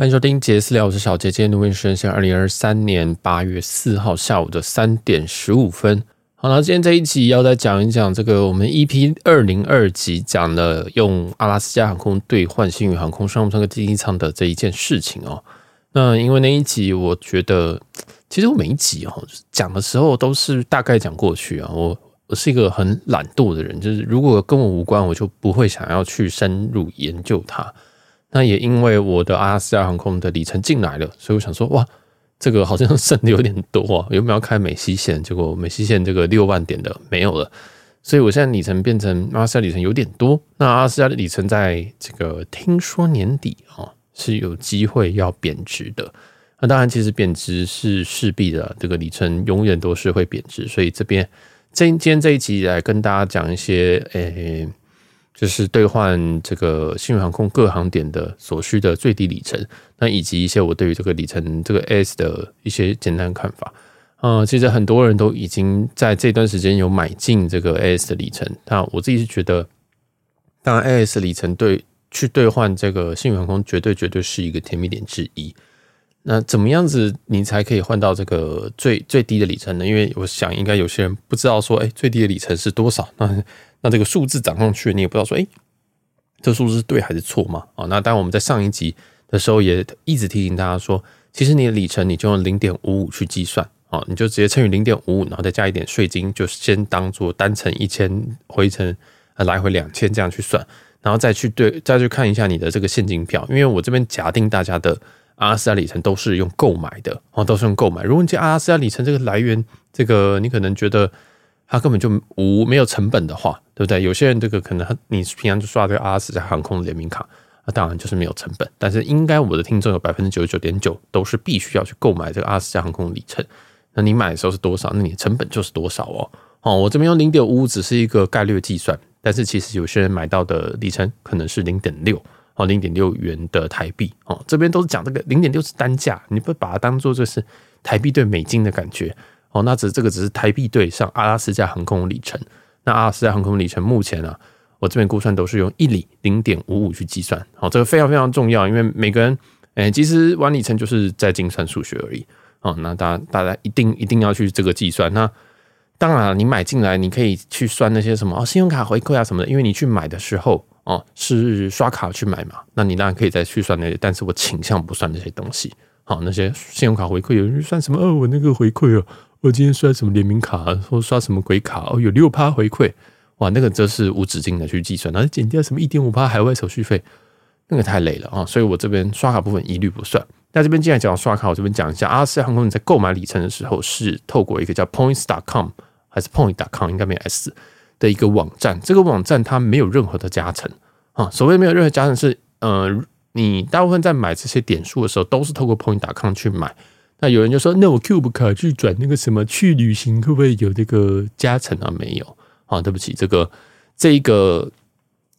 欢迎收听杰斯聊，我是小杰。今天录音时间是二零二三年八月四号下午的三点十五分。好了，今天这一集要再讲一讲这个我们 EP 二零二集讲的用阿拉斯加航空兑换星宇航空商务舱和经济舱的这一件事情哦。那因为那一集我觉得，其实我每一集哦讲的时候都是大概讲过去啊。我我是一个很懒惰的人，就是如果跟我无关，我就不会想要去深入研究它。那也因为我的阿拉斯加航空的里程进来了，所以我想说，哇，这个好像剩的有点多啊，有没有开美西线？结果美西线这个六万点的没有了，所以我现在里程变成阿拉斯加里程有点多。那阿拉斯加的里程在这个听说年底啊是有机会要贬值的。那当然，其实贬值是势必的，这个里程永远都是会贬值。所以这边今天这一集来跟大家讲一些，诶、就是兑换这个星宇航空各航点的所需的最低里程，那以及一些我对于这个里程这个 S 的一些简单看法。呃，其实很多人都已经在这段时间有买进这个 S 的里程。那我自己是觉得，当然 S 里程对去兑换这个星宇航空绝对绝对是一个甜蜜点之一。那怎么样子你才可以换到这个最最低的里程呢？因为我想应该有些人不知道说，哎，最低的里程是多少？那那这个数字涨上去，你也不知道说，哎，这数字是对还是错嘛？啊，那当然我们在上一集的时候也一直提醒大家说，其实你的里程你就用零点五五去计算啊，你就直接乘以零点五五，然后再加一点税金，就先当做单程一千，回程来回两千这样去算，然后再去对再去看一下你的这个现金票，因为我这边假定大家的阿拉斯加里程都是用购买的哦，都是用购买。如果你这阿拉斯加里程这个来源，这个你可能觉得。它根本就无没有成本的话，对不对？有些人这个可能你平常就刷这个阿拉斯加航空联名卡，那当然就是没有成本。但是应该我的听众有百分之九十九点九都是必须要去购买这个阿拉斯加航空里程。那你买的时候是多少？那你成本就是多少哦。哦，我这边用零点五五只是一个概率计算，但是其实有些人买到的里程可能是零点六哦，零点六元的台币哦。这边都是讲这个零点六是单价，你不把它当做就是台币兑美金的感觉。哦，那只这个只是台币兑上阿拉斯加航空里程。那阿拉斯加航空里程目前啊，我这边估算都是用一里零点五五去计算。好，这个非常非常重要，因为每个人，诶，其实玩里程就是在精算数学而已。哦，那大家大家一定一定要去这个计算。那当然，你买进来你可以去算那些什么哦，信用卡回馈啊什么的，因为你去买的时候哦是刷卡去买嘛，那你当然可以再去算那些，但是我倾向不算那些东西。好，那些信用卡回馈有人算什么？哦，我那个回馈哦。我今天刷什么联名卡，或刷什么鬼卡哦，有六趴回馈，哇，那个则是无止境的去计算，然后减掉什么一点五趴海外手续费，那个太累了啊，所以我这边刷卡部分一律不算。那这边既然讲刷卡，我这边讲一下，阿斯航空你在购买里程的时候，是透过一个叫 Points.com 还是 Point.com 应该没有 S 的一个网站，这个网站它没有任何的加成啊，所谓没有任何加成是，呃，你大部分在买这些点数的时候，都是透过 Point.com 去买。那有人就说，那我 Cube 卡去转那个什么去旅行，会不会有这个加成啊？没有啊，对不起，这个这个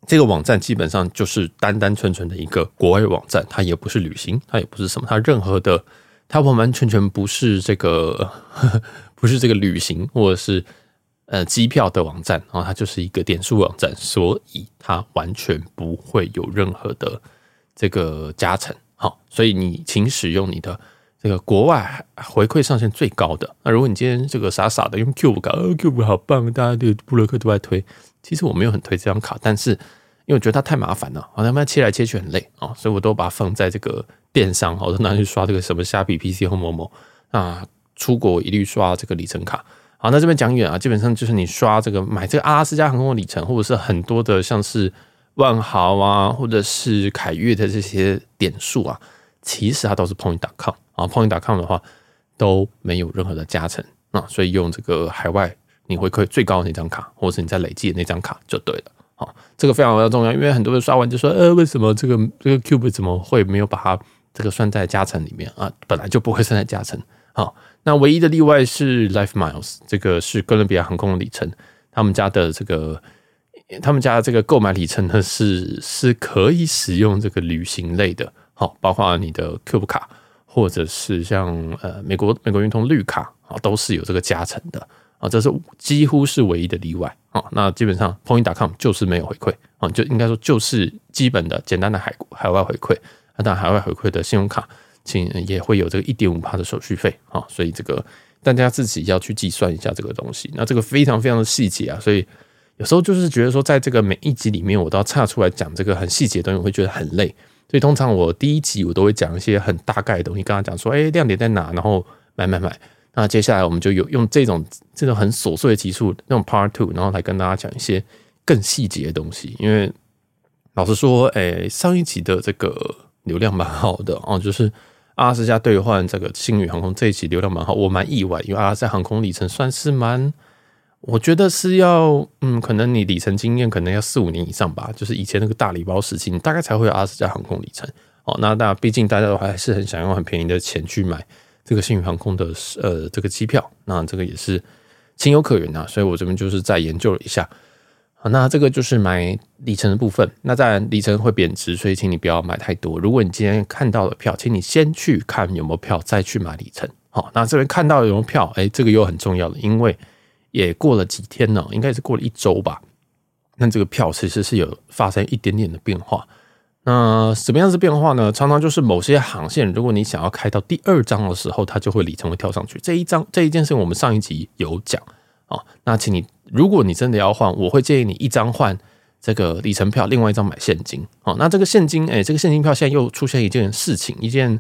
这个网站基本上就是单单纯纯的一个国外网站，它也不是旅行，它也不是什么，它任何的，它完完全全不是这个呵呵 不是这个旅行或者是呃机票的网站啊，它就是一个点数网站，所以它完全不会有任何的这个加成。好，所以你请使用你的。这个国外回馈上限最高的，那如果你今天这个傻傻的用 Cube 卡，哦，Cube 好棒，大家对布洛克都在推。其实我没有很推这张卡，但是因为我觉得它太麻烦了，好像它切来切去很累啊，所以我都把它放在这个电商，我都拿去刷这个什么虾皮、PC 或某某啊。出国一律刷这个里程卡。好，那这边讲远啊，基本上就是你刷这个买这个阿拉斯加航空的里程，或者是很多的像是万豪啊，或者是凯悦的这些点数啊，其实它都是 Point.com。啊，Point.com 的话都没有任何的加成啊，所以用这个海外你回馈最高的那张卡，或者是你在累计的那张卡就对了。好，这个非常非常重要，因为很多人刷完就说，呃，为什么这个这个 Cube 怎么会没有把它这个算在加成里面啊？本来就不会算在加成。好，那唯一的例外是 Life Miles，这个是哥伦比亚航空的里程，他们家的这个他们家的这个购买里程呢是是可以使用这个旅行类的，好，包括你的 Cube 卡。或者是像呃美国美国运通绿卡啊，都是有这个加成的啊，这是几乎是唯一的例外啊。那基本上 Point.com 就是没有回馈啊，就应该说就是基本的简单的海海外回馈，那当然海外回馈的信用卡，请也会有这个一点五趴的手续费啊，所以这个大家自己要去计算一下这个东西。那这个非常非常的细节啊，所以有时候就是觉得说，在这个每一集里面，我都要岔出来讲这个很细节的东西，我会觉得很累。所以通常我第一集我都会讲一些很大概的东西，跟他讲说，哎，亮点在哪，然后买买买。那接下来我们就有用这种这种很琐碎的集数，那种 Part Two，然后来跟大家讲一些更细节的东西。因为老实说，哎，上一集的这个流量蛮好的哦，就是阿拉斯加兑换这个星宇航空这一集流量蛮好，我蛮意外，因为阿拉斯加航空里程算是蛮。我觉得是要，嗯，可能你里程经验可能要四五年以上吧，就是以前那个大礼包时期，你大概才会有阿拉斯加航空里程。哦，那那毕竟大家都还是很想用很便宜的钱去买这个幸运航空的呃这个机票，那这个也是情有可原啊。所以我这边就是再研究了一下。好，那这个就是买里程的部分。那当然里程会贬值，所以请你不要买太多。如果你今天看到了票，请你先去看有没有票，再去买里程。好，那这边看到有没有票，哎，这个又很重要了，因为。也过了几天了，应该是过了一周吧。那这个票其实是有发生一点点的变化。那什么样子变化呢？常常就是某些航线，如果你想要开到第二张的时候，它就会里程会跳上去。这一张这一件事情，我们上一集有讲啊。那请你，如果你真的要换，我会建议你一张换这个里程票，另外一张买现金。哦，那这个现金，哎，这个现金票现在又出现一件事情，一件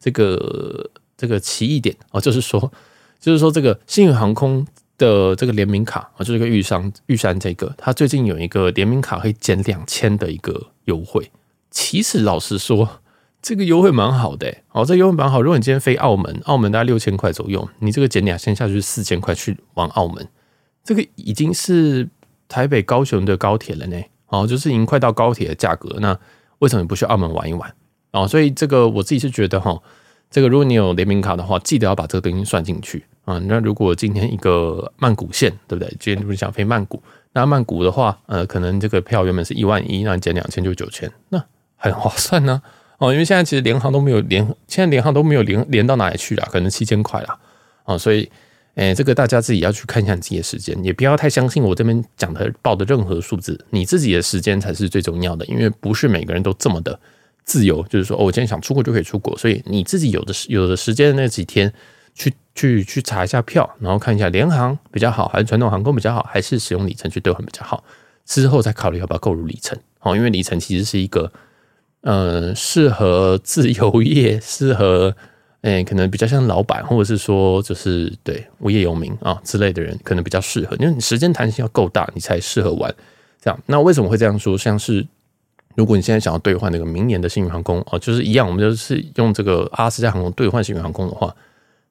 这个这个奇异点哦，就是说，就是说这个星宇航空。的这个联名卡啊，就是个玉山玉山这个，它最近有一个联名卡可以减两千的一个优惠。其实老实说，这个优惠蛮好的哦，这优惠蛮好。如果你今天飞澳门，澳门大概六千块左右，你这个减两千下去四千块去往澳门，这个已经是台北高雄的高铁了呢。哦，就是已经快到高铁的价格。那为什么不去澳门玩一玩？哦，所以这个我自己是觉得哈，这个如果你有联名卡的话，记得要把这个东西算进去。啊，那如果今天一个曼谷线，对不对？今天如果想飞曼谷，那曼谷的话，呃，可能这个票原本是一万一，那你减两千就九千，那很划算呢。哦，因为现在其实联航都没有联，现在联航都没有联联到哪里去了，可能七千块了。哦，所以，诶，这个大家自己要去看一下自己的时间，也不要太相信我这边讲的报的任何数字，你自己的时间才是最重要的，因为不是每个人都这么的自由，就是说，哦，我今天想出国就可以出国，所以你自己有的有的时间的那几天。去去去查一下票，然后看一下联航比较好，还是传统航空比较好，还是使用里程去兑换比较好，之后再考虑要不要购入里程。哦，因为里程其实是一个，呃，适合自由业，适合，诶，可能比较像老板，或者是说就是对无业游民啊之类的人，可能比较适合，因为你时间弹性要够大，你才适合玩。这样，那为什么会这样说？像是如果你现在想要兑换那个明年的星宇航空哦，就是一样，我们就是用这个阿斯加航空兑换星宇航空的话。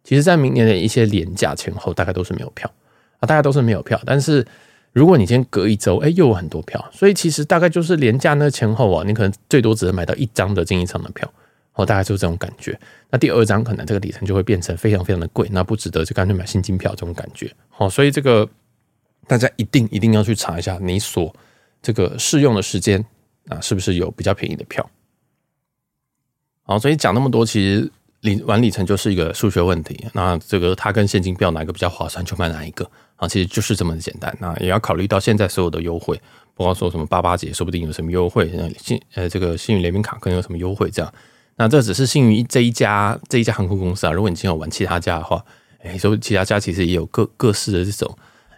其实，在明年的一些廉价前后，大概都是没有票啊，大概都是没有票。但是，如果你今天隔一周，哎，又有很多票，所以其实大概就是廉价那前后啊，你可能最多只能买到一张的经济舱的票，哦，大概就是这种感觉。那第二张可能这个里程就会变成非常非常的贵，那不值得就干脆买现金票这种感觉。哦，所以这个大家一定一定要去查一下你所这个适用的时间啊，是不是有比较便宜的票？好，所以讲那么多，其实。里玩里程就是一个数学问题，那这个它跟现金票哪个比较划算，就买哪一个啊，其实就是这么简单。那也要考虑到现在所有的优惠，不光说什么八八节，说不定有什么优惠，信呃这个星宇联名卡可能有什么优惠这样。那这只是星宇这一家这一家航空公司啊，如果你今天有玩其他家的话，哎，说其他家其实也有各各式的这种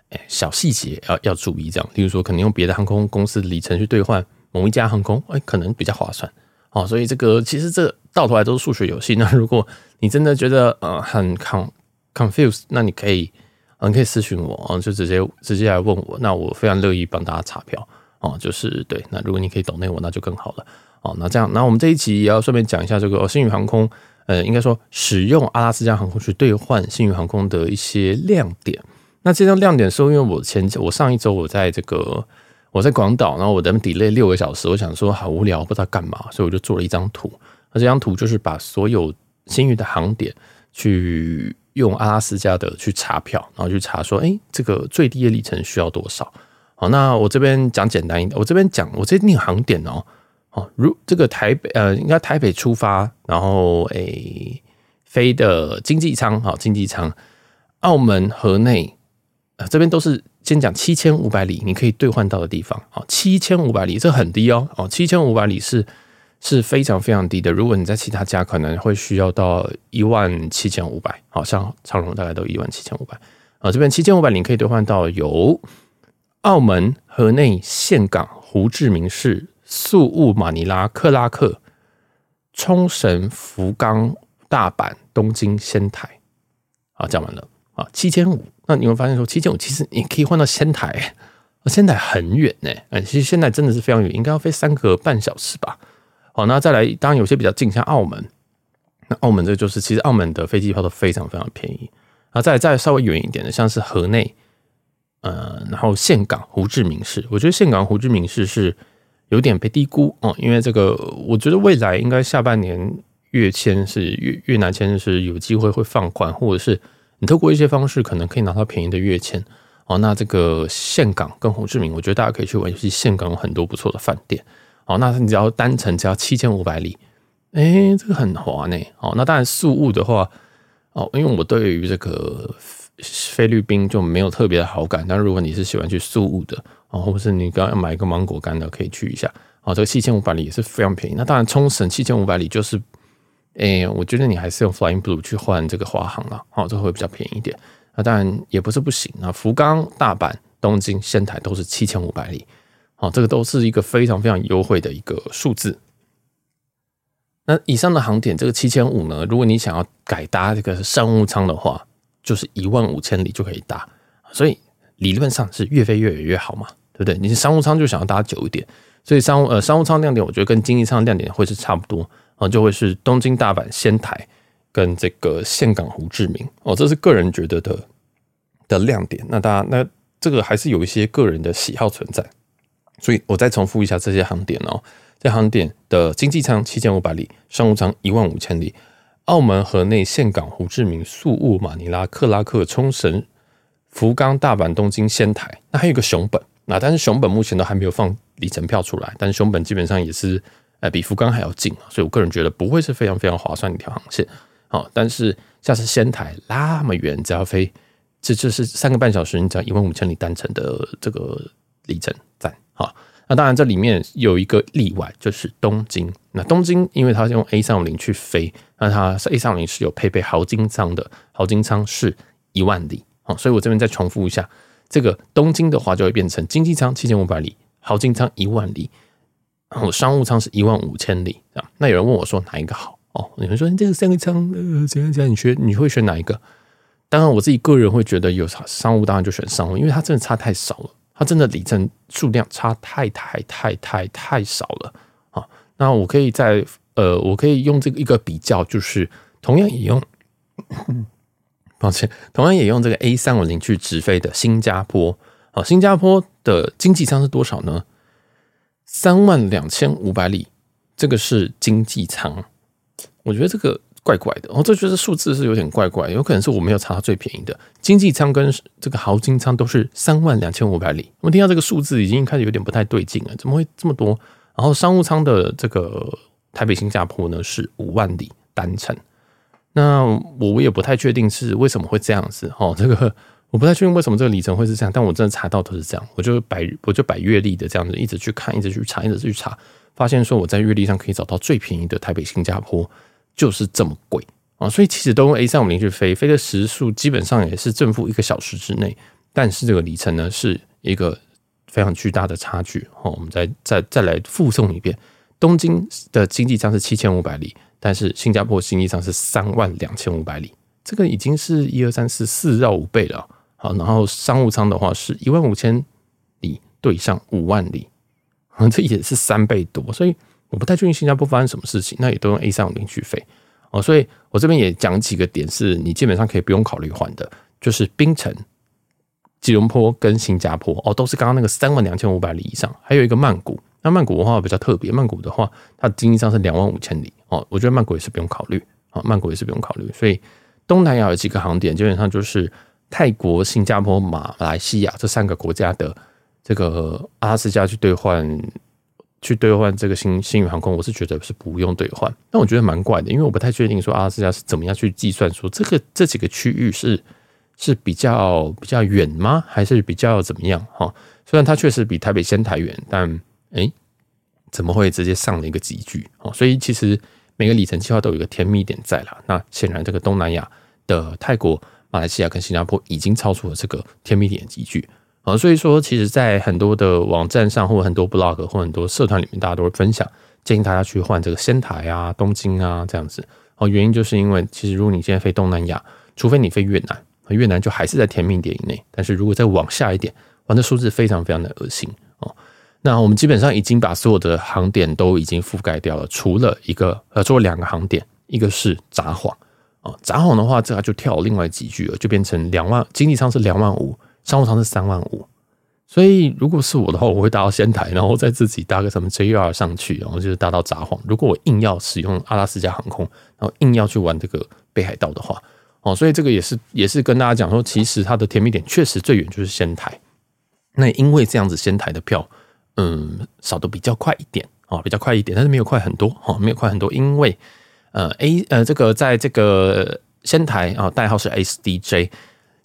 哎小细节要要注意这样。例如说，可能用别的航空公司的里程去兑换某一家航空，哎，可能比较划算。哦，所以这个其实这到头来都是数学游戏。那如果你真的觉得呃很 con confused，那你可以，你可以私信我啊，就直接直接来问我。那我非常乐意帮大家查票哦。就是对，那如果你可以懂那我，那就更好了。哦，那这样，那我们这一期也要顺便讲一下这个星宇航空，呃，应该说使用阿拉斯加航空去兑换星宇航空的一些亮点。那这张亮点是因为我前我上一周我在这个。我在广岛，然后我在那 delay 六个小时，我想说好无聊，不知道干嘛，所以我就做了一张图。那这张图就是把所有新宇的航点去用阿拉斯加的去查票，然后去查说，哎，这个最低的里程需要多少？好，那我这边讲简单一点，我这边讲我这边航点哦，哦，如这个台北呃，应该台北出发，然后诶飞的经济舱，好，经济舱，澳门河内。这边都是先讲七千五百里，你可以兑换到的地方。啊，七千五百里这很低哦。哦，七千五百里是是非常非常低的。如果你在其他家可能会需要到一万七千五百，好像长荣大概都一万七千五百啊。这边七千五百你可以兑换到有澳门、河内、岘港、胡志明市、宿务、马尼拉、克拉克、冲绳、福冈、大阪、东京、仙台。好，讲完了啊，七千五。那你会发现说，七千五其实你可以换到仙台，仙台很远呢。嗯，其实仙台真的是非常远，应该要飞三个半小时吧。好，那再来，当然有些比较近，像澳门。那澳门这就是，其实澳门的飞机票都非常非常便宜。啊，再再稍微远一点的，像是河内，呃，然后岘港、胡志明市，我觉得岘港、胡志明市是有点被低估哦，因为这个，我觉得未来应该下半年越签是越越南签是有机会会放宽，或者是你透过一些方式可能可以拿到便宜的越签。哦，那这个岘港跟胡志明，我觉得大家可以去玩，尤其岘港有很多不错的饭店。好，那你只要单程只要七千五百里，哎、这个很划呢。好，那当然宿务的话，哦，因为我对于这个菲律宾就没有特别的好感。但如果你是喜欢去宿务的，哦，或者是你刚要买一个芒果干的，可以去一下。哦，这个七千五百里也是非常便宜。那当然，冲绳七千五百里就是，哎、我觉得你还是用 Flying Blue 去换这个华航了。好，这个会比较便宜一点。那当然也不是不行。那福冈、大阪、东京、仙台都是七千五百里。好，这个都是一个非常非常优惠的一个数字。那以上的航点，这个七千五呢，如果你想要改搭这个商务舱的话，就是一万五千里就可以搭。所以理论上是越飞越远越好嘛，对不对？你是商务舱就想要搭久一点，所以商务呃商务舱亮点，我觉得跟经济舱亮点会是差不多啊，就会是东京、大阪、仙台跟这个岘港、胡志明。哦，这是个人觉得的的亮点。那大家那这个还是有一些个人的喜好存在。所以我再重复一下这些航点哦，这航点的经济舱七千五百里，商务舱一万五千里，澳门、河内、岘港、胡志明、宿务、马尼拉、克拉克、冲绳、福冈、大阪、东京、仙台，那还有一个熊本，那但是熊本目前都还没有放里程票出来，但是熊本基本上也是呃比福冈还要近，所以我个人觉得不会是非常非常划算的一条航线，好，但是像是仙台那么远，只要飞这就是三个半小时，你只要一万五千里单程的这个里程站。啊，那当然这里面有一个例外，就是东京。那东京因为它是用 A 三五零去飞，那它 A 三五零是有配备豪金舱的，豪金舱是一万里。啊，所以我这边再重复一下，这个东京的话就会变成经济舱七千五百里，豪金舱一万里，然后商务舱是一万五千里。啊，那有人问我说哪一个好？哦，你们说这个三个舱呃怎样怎样？你选你会选哪一个？当然我自己个人会觉得有商务，当然就选商务，因为它真的差太少了。它真的里程数量差太太太太太少了啊！那我可以在呃，我可以用这个一个比较，就是同样也用，抱歉，同样也用这个 A 三五零去直飞的新加坡啊，新加坡的经济舱是多少呢？三万两千五百里，这个是经济舱，我觉得这个。怪怪的，哦，这就是数字是有点怪怪，有可能是我没有查到最便宜的经济舱跟这个豪金舱都是三万两千五百里。我们听到这个数字已经开始有点不太对劲了，怎么会这么多？然后商务舱的这个台北新加坡呢是五万里单程，那我也不太确定是为什么会这样子哦，这个我不太确定为什么这个里程会是这样，但我真的查到都是这样，我就百我就百月历的这样子一直去看，一直去查，一直去查，发现说我在月历上可以找到最便宜的台北新加坡。就是这么贵啊，所以其实都用 A 三五零去飞，飞的时速基本上也是正负一个小时之内，但是这个里程呢是一个非常巨大的差距。好，我们再再再来复诵一遍：东京的经济舱是七千五百里，但是新加坡经济舱是三万两千五百里，这个已经是一二三四四绕五倍了。好，然后商务舱的话是一万五千里对上五万里，这也是三倍多，所以。我不太确定新加坡发生什么事情，那也都用 A 三五零去飞哦，所以我这边也讲几个点，是你基本上可以不用考虑换的，就是槟城、吉隆坡跟新加坡哦，都是刚刚那个三万两千五百里以上，还有一个曼谷，那曼谷的话比较特别，曼谷的话它经济上是两万五千里哦，我觉得曼谷也是不用考虑啊，曼谷也是不用考虑，所以东南亚有几个航点，基本上就是泰国、新加坡、马来西亚这三个国家的这个阿拉斯加去兑换。去兑换这个新星宇航空，我是觉得是不用兑换，但我觉得蛮怪的，因为我不太确定说阿拉斯加是怎么样去计算说这个这几个区域是是比较比较远吗？还是比较怎么样？哈，虽然它确实比台北仙台远，但诶，怎么会直接上了一个集距？哦，所以其实每个里程计划都有一个甜蜜点在啦。那显然这个东南亚的泰国、马来西亚跟新加坡已经超出了这个甜蜜点集聚啊。所以说，其实，在很多的网站上，或很多 blog 或很多社团里面，大家都会分享，建议大家去换这个仙台啊、东京啊这样子。哦，原因就是因为其实如果你现在飞东南亚，除非你飞越南，越南就还是在甜蜜点以内。但是如果再往下一点，哇，那数字非常非常的恶心哦。那我们基本上已经把所有的航点都已经覆盖掉了，除了一个呃，除了两个航点，一个是札幌啊，札幌的话，这个就跳另外几句了，就变成两万，经济舱是两万五，商务舱是三万五。所以如果是我的话，我会搭到仙台，然后再自己搭个什么 JR 上去，然后就是搭到札幌。如果我硬要使用阿拉斯加航空，然后硬要去玩这个北海道的话，哦，所以这个也是也是跟大家讲说，其实它的甜蜜点确实最远就是仙台。那因为这样子，仙台的票。嗯，少得比较快一点啊，比较快一点，但是没有快很多哈，没有快很多，因为呃 A 呃这个在这个仙台啊，代号是 SDJ，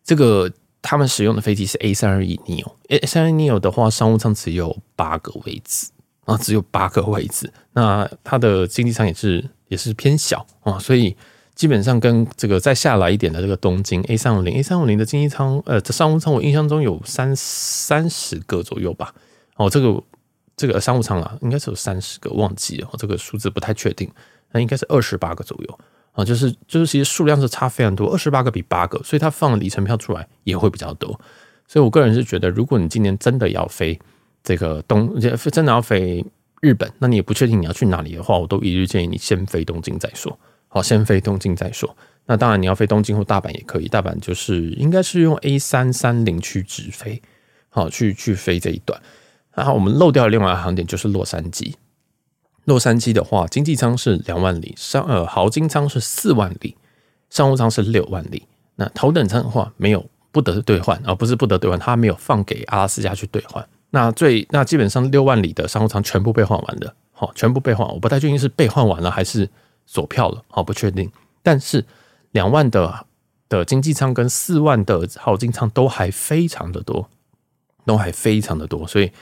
这个他们使用的飞机是 A 三二一 neo，A 三二一 neo 的话，商务舱只有八个位置啊，只有八个位置，那它的经济舱也是也是偏小啊，所以基本上跟这个再下来一点的这个东京 A 三五零 A 三五零的经济舱呃，这商务舱我印象中有三三十个左右吧。哦，这个这个商务舱啊，应该是有三十个，忘记了，这个数字不太确定，那应该是二十八个左右啊，就是就是其实数量是差非常多，二十八个比八个，所以它放里程票出来也会比较多，所以我个人是觉得，如果你今年真的要飞这个东，真的要飞日本，那你也不确定你要去哪里的话，我都一律建议你先飞东京再说，好，先飞东京再说。那当然你要飞东京或大阪也可以，大阪就是应该是用 A 三三零去直飞，好，去去飞这一段。然后我们漏掉的另外一个航点就是洛杉矶。洛杉矶的话，经济舱是两万里，商呃豪金舱是四万里，商务舱是六万里。那头等舱的话没有不得兑换而，不是不得兑换，它没有放给阿拉斯加去兑换。那最那基本上六万里的商务舱全部被换完的，好，全部被换。我不太确定是被换完了还是锁票了，好，不确定。但是两万的的经济舱跟四万的豪金舱都还非常的多，都还非常的多，所以。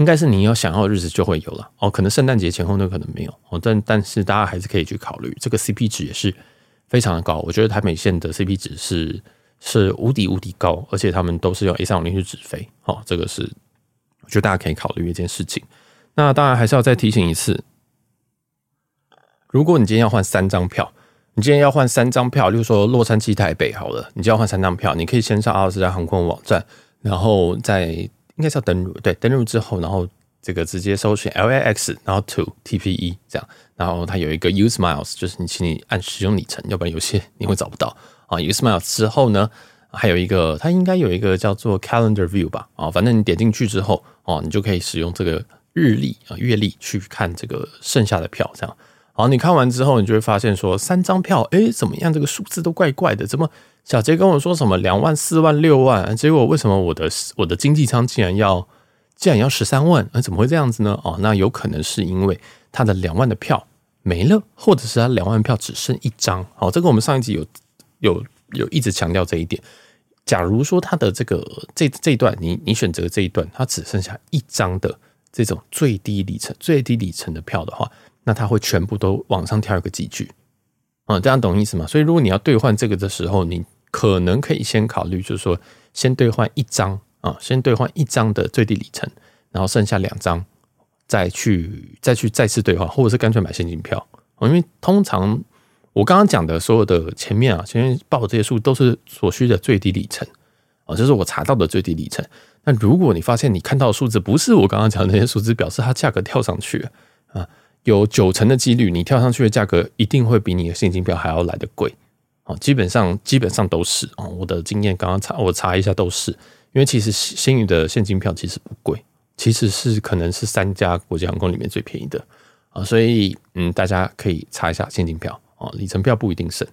应该是你有想要的日子就会有了哦，可能圣诞节前后那可能没有哦，但但是大家还是可以去考虑，这个 CP 值也是非常的高。我觉得台美线的 CP 值是是无敌无敌高，而且他们都是用 A 三五零去直飞，哦，这个是我觉得大家可以考虑一件事情。那当然还是要再提醒一次，如果你今天要换三张票，你今天要换三张票，例如说洛杉矶台北好了，你就要换三张票，你可以先上阿拉斯加航空网站，然后再。应该是要登录，对，登录之后，然后这个直接搜寻 LAX，然后 to TPE 这样，然后它有一个 Use Miles，就是你请你按使用里程，要不然有些你会找不到啊。Use Miles 之后呢，还有一个它应该有一个叫做 Calendar View 吧，啊，反正你点进去之后，哦，你就可以使用这个日历啊月历去看这个剩下的票，这样。好，你看完之后，你就会发现说三张票，诶，怎么样？这个数字都怪怪的，怎么？小杰跟我说什么两万、四万、六万，结果为什么我的我的经济舱竟然要竟然要十三万？那怎么会这样子呢？哦，那有可能是因为他的两万的票没了，或者是他两万票只剩一张。好，这个我们上一集有有有一直强调这一点。假如说他的这个这这一段，你你选择这一段，它只剩下一张的这种最低里程、最低里程的票的话，那他会全部都往上跳一个级距。啊，这样懂意思吗？所以如果你要兑换这个的时候，你可能可以先考虑，就是说先兑换一张啊，先兑换一张的最低里程，然后剩下两张再去再去再次兑换，或者是干脆买现金票。因为通常我刚刚讲的所有的前面啊，前面报的这些数都是所需的最低里程啊，这是我查到的最低里程。那如果你发现你看到的数字不是我刚刚讲的那些数字，表示它价格跳上去了啊。有九成的几率，你跳上去的价格一定会比你的现金票还要来得贵，哦，基本上基本上都是哦，我的经验刚刚查我查一下都是，因为其实星宇的现金票其实不贵，其实是可能是三家国际航空里面最便宜的啊，所以嗯，大家可以查一下现金票啊，里程票不一定省。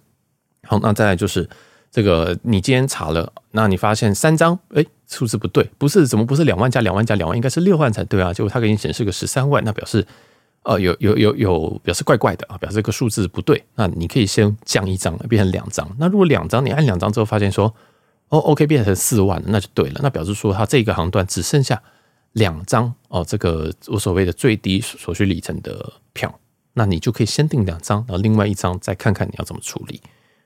好，那再来就是这个，你今天查了，那你发现三张，哎，数字不对，不是怎么不是两万加两万加两万，应该是六万才对啊，结果它给你显示个十三万，那表示。呃，有有有有表示怪怪的啊，表示这个数字不对。那你可以先降一张，变成两张。那如果两张，你按两张之后发现说，哦，OK，变成四万，那就对了。那表示说它这个航段只剩下两张哦，这个我所谓的最低所需里程的票，那你就可以先订两张，然后另外一张再看看你要怎么处理。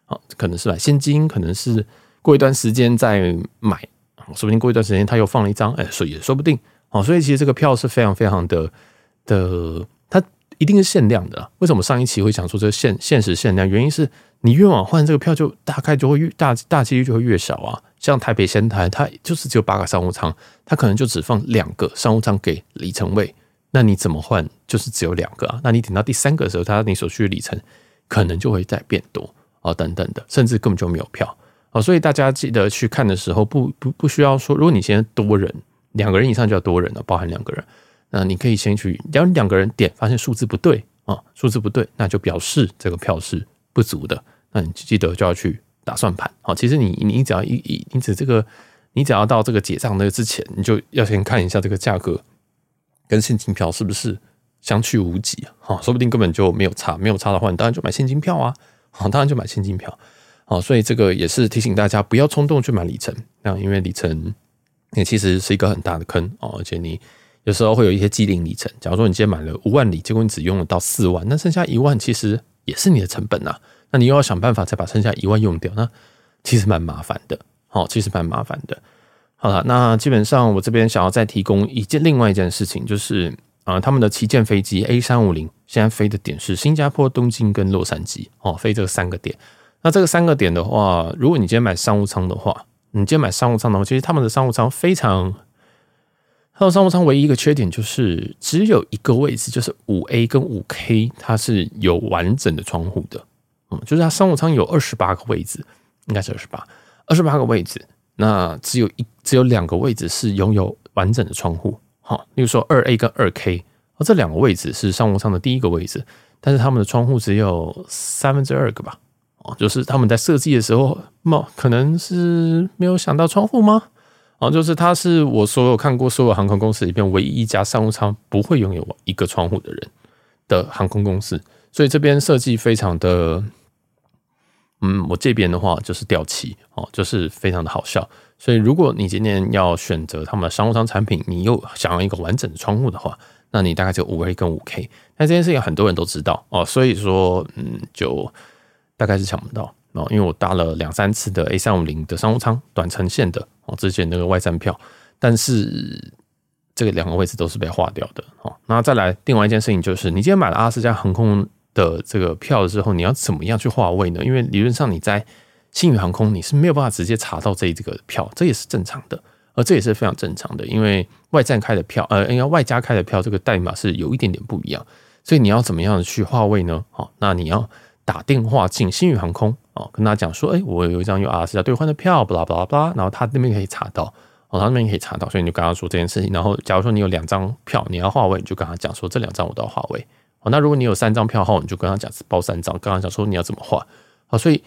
好，可能是买现金，可能是过一段时间再买，说不定过一段时间他又放了一张，哎，所以也说不定。好，所以其实这个票是非常非常的的，一定是限量的。为什么上一期会讲说这个限限时限量？原因是你越往换这个票，就大概就会越大大几率就会越少啊。像台北仙台，它就是只有八个商务舱，它可能就只放两个商务舱给里程位。那你怎么换？就是只有两个啊。那你等到第三个的时候，它你所需的里程可能就会再变多啊，等等的，甚至根本就没有票啊。所以大家记得去看的时候，不不不需要说，如果你现在多人。两个人以上就要多人了，包含两个人。那你可以先去，只要两个人点发现数字不对啊，数字不对，那就表示这个票是不足的。那你记得就要去打算盘。好，其实你你只要一一，因此这个你只要到这个结账那之前，你就要先看一下这个价格跟现金票是不是相去无几啊？好，说不定根本就没有差，没有差的话，你当然就买现金票啊。好，当然就买现金票。好，所以这个也是提醒大家不要冲动去买里程，那因为里程。也其实是一个很大的坑哦，而且你有时候会有一些既定里程。假如说你今天买了五万里，结果你只用了到四万，那剩下一万其实也是你的成本呐。那你又要想办法再把剩下一万用掉，那其实蛮麻烦的。好，其实蛮麻烦的。好了，那基本上我这边想要再提供一件另外一件事情，就是啊，他们的旗舰飞机 A 三五零现在飞的点是新加坡、东京跟洛杉矶哦，飞这三个点。那这个三个点的话，如果你今天买商务舱的话，你今天买商务舱的话，其实他们的商务舱非常，他们商务舱唯一一个缺点就是只有一个位置，就是五 A 跟五 K，它是有完整的窗户的，嗯，就是它商务舱有二十八个位置，应该是二十八，二十八个位置，那只有一只有两个位置是拥有完整的窗户，好，例如说二 A 跟二 K，而这两个位置是商务舱的第一个位置，但是他们的窗户只有三分之二个吧。哦，就是他们在设计的时候，冒可能是没有想到窗户吗？哦，就是它是我所有看过所有航空公司里边唯一一家商务舱不会拥有一个窗户的人的航空公司，所以这边设计非常的，嗯，我这边的话就是掉漆哦，就是非常的好笑。所以如果你今天要选择他们的商务舱产品，你又想要一个完整的窗户的话，那你大概就五 A 跟五 K。那这件事情很多人都知道哦，所以说，嗯，就。大概是抢不到哦，因为我搭了两三次的 A 三五零的商务舱短程线的哦，之前那个外站票，但是这个两个位置都是被划掉的哦。那再来另外一件事情就是，你今天买了阿拉斯加航空的这个票之后，你要怎么样去划位呢？因为理论上你在星宇航空你是没有办法直接查到这这个票，这也是正常的，而这也是非常正常的，因为外站开的票呃，应该外加开的票这个代码是有一点点不一样，所以你要怎么样去划位呢？好，那你要。打电话进星宇航空哦，跟他讲说，哎、我有一张用阿拉斯加兑换的票，巴拉巴拉巴拉，然后他那边可以查到，哦，他那边可以查到，所以你就跟他说这件事情。然后，假如说你有两张票，你要划位，你就跟他讲说这两张我都要划位。哦，那如果你有三张票号，你就跟他讲包三张，跟他讲说你要怎么划。好，所以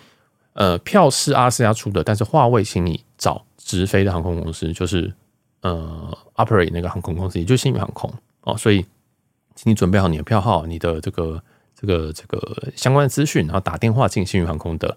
呃，票是阿拉斯加出的，但是划位请你找直飞的航空公司，就是呃，operate 那个航空公司，也就是星宇航空哦。所以，请你准备好你的票号，你的这个。这个这个相关的资讯，然后打电话进星宇航空的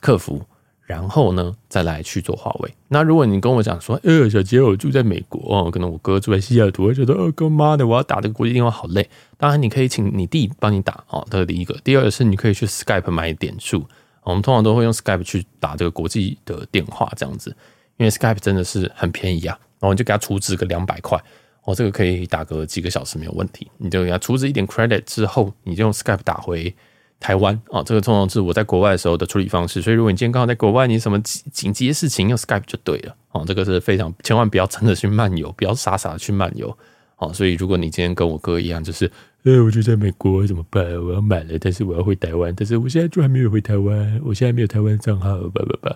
客服，然后呢再来去做华为。那如果你跟我讲说，呃，小杰，我住在美国哦，可能我哥住在西雅图，我觉得，呃，哥妈的，我要打这个国际电话好累。当然，你可以请你弟帮你打哦，这是第一个。第二个是你可以去 Skype 买点数，我们通常都会用 Skype 去打这个国际的电话，这样子，因为 Skype 真的是很便宜啊，然后你就给他储值个两百块。哦，这个可以打个几个小时没有问题，你就给他储值一点 credit 之后，你就用 Skype 打回台湾哦。这个通常是我在国外的时候的处理方式，所以如果你今天刚好在国外，你什么紧急的事情用 Skype 就对了。哦，这个是非常千万不要真的去漫游，不要傻傻的去漫游。哦，所以如果你今天跟我哥一样，就是呃，我就在美国怎么办？我要买了，但是我要回台湾，但是我现在就还没有回台湾，我现在没有台湾账号，不不不。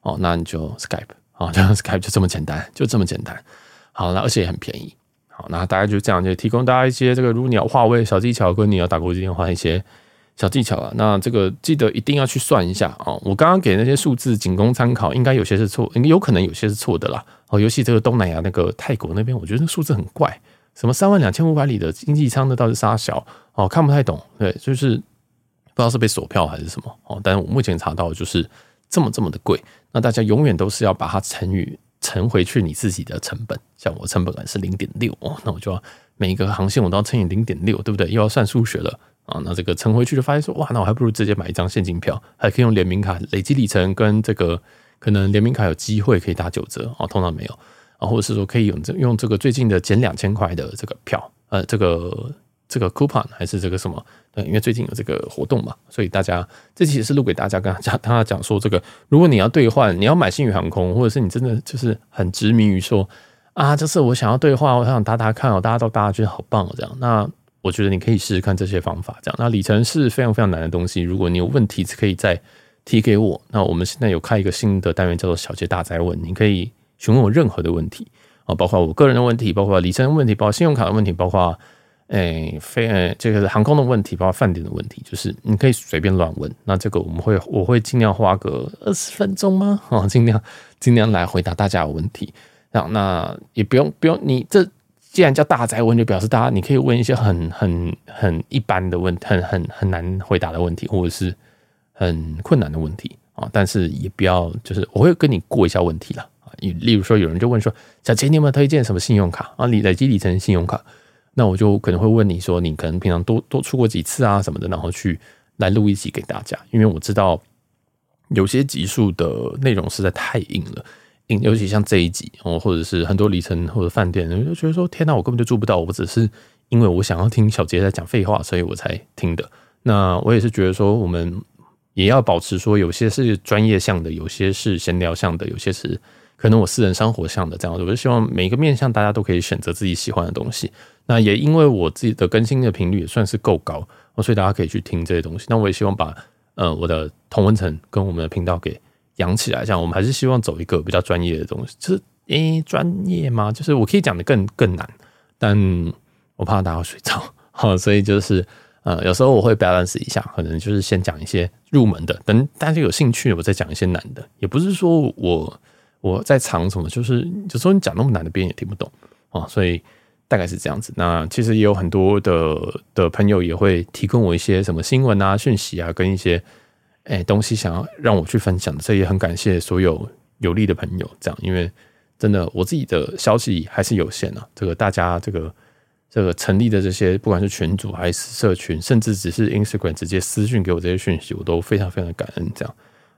哦，那你就 Skype 啊，这样 Skype 就这么简单，就这么简单。好，那而且也很便宜。好，那大概就这样，就提供大家一些这个，如果你要划位小技巧，跟你要打国际电话一些小技巧啊。那这个记得一定要去算一下哦。我刚刚给那些数字仅供参考，应该有些是错，应该有可能有些是错的啦。哦，尤其这个东南亚那个泰国那边，我觉得那数字很怪，什么三万两千五百里的经济舱的倒是啥小哦，看不太懂。对，就是不知道是被锁票还是什么哦。但是我目前查到就是这么这么的贵。那大家永远都是要把它乘以。乘回去你自己的成本。像我成本感是零点六哦，那我就要每一个航线我都要乘以零点六，对不对？又要算数学了啊。那这个乘回去就发现说，哇，那我还不如直接买一张现金票，还可以用联名卡累积里程，跟这个可能联名卡有机会可以打九折哦，通常没有啊，或者是说可以用这用这个最近的减两千块的这个票，呃，这个。这个 coupon 还是这个什么？对，因为最近有这个活动嘛，所以大家这期也是录给大家，跟他讲，他讲说这个，如果你要兑换，你要买星宇航空，或者是你真的就是很执迷于说啊，这次我想要兑换，我想搭搭看哦，大家都大家觉得好棒哦，这样，那我觉得你可以试试看这些方法，这样。那里程是非常非常难的东西，如果你有问题，可以再提给我。那我们现在有开一个新的单元，叫做小杰大哉问，你可以询问我任何的问题啊，包括我个人的问题，包括里程问题，包括信用卡的问题，包括。诶，飞诶，这个是航空的问题，包括饭店的问题，就是你可以随便乱问。那这个我们会，我会尽量花个二十分钟吗？啊，尽量尽量来回答大家的问题。那那也不用不用，你这既然叫大宅问，就表示大家你可以问一些很很很一般的问题，很很很难回答的问题，或者是很困难的问题啊。但是也不要，就是我会跟你过一下问题了啊。例如说，有人就问说，小杰，你有没有推荐什么信用卡啊？你累积里程信用卡。那我就可能会问你说，你可能平常多多出过几次啊什么的，然后去来录一集给大家，因为我知道有些集数的内容实在太硬了，硬，尤其像这一集哦，或者是很多里程或者饭店，我就觉得说天哪，我根本就住不到，我只是因为我想要听小杰在讲废话，所以我才听的。那我也是觉得说，我们也要保持说，有些是专业向的，有些是闲聊向的，有些是可能我私人生活向的这样子，我就希望每一个面向大家都可以选择自己喜欢的东西。那也因为我自己的更新的频率也算是够高，所以大家可以去听这些东西。那我也希望把呃我的同温层跟我们的频道给养起来，这样我们还是希望走一个比较专业的东西。就是诶，专业吗？就是我可以讲的更更难，但我怕大家睡着，好，所以就是呃有时候我会 balance 一下，可能就是先讲一些入门的，等大家有兴趣我再讲一些难的。也不是说我我在藏什么，就是就说你讲那么难的，别人也听不懂啊，所以。大概是这样子。那其实也有很多的的朋友也会提供我一些什么新闻啊、讯息啊，跟一些哎东西想要让我去分享的。这也很感谢所有有利的朋友。这样，因为真的我自己的消息还是有限啊。这个大家这个这个成立的这些，不管是群组还是社群，甚至只是 Instagram 直接私讯给我这些讯息，我都非常非常的感恩。这样。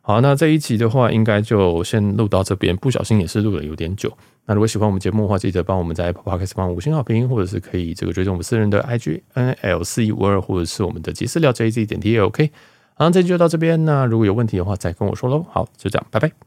好，那这一集的话，应该就先录到这边。不小心也是录了有点久。那如果喜欢我们节目的话，记得帮我们在 Apple Podcast 帮五星好评，或者是可以这个追踪我们私人的 IG N L 四一五二，或者是我们的即时聊 J Z 点 T 也 OK。好，这期就到这边。那如果有问题的话，再跟我说喽。好，就这样，拜拜。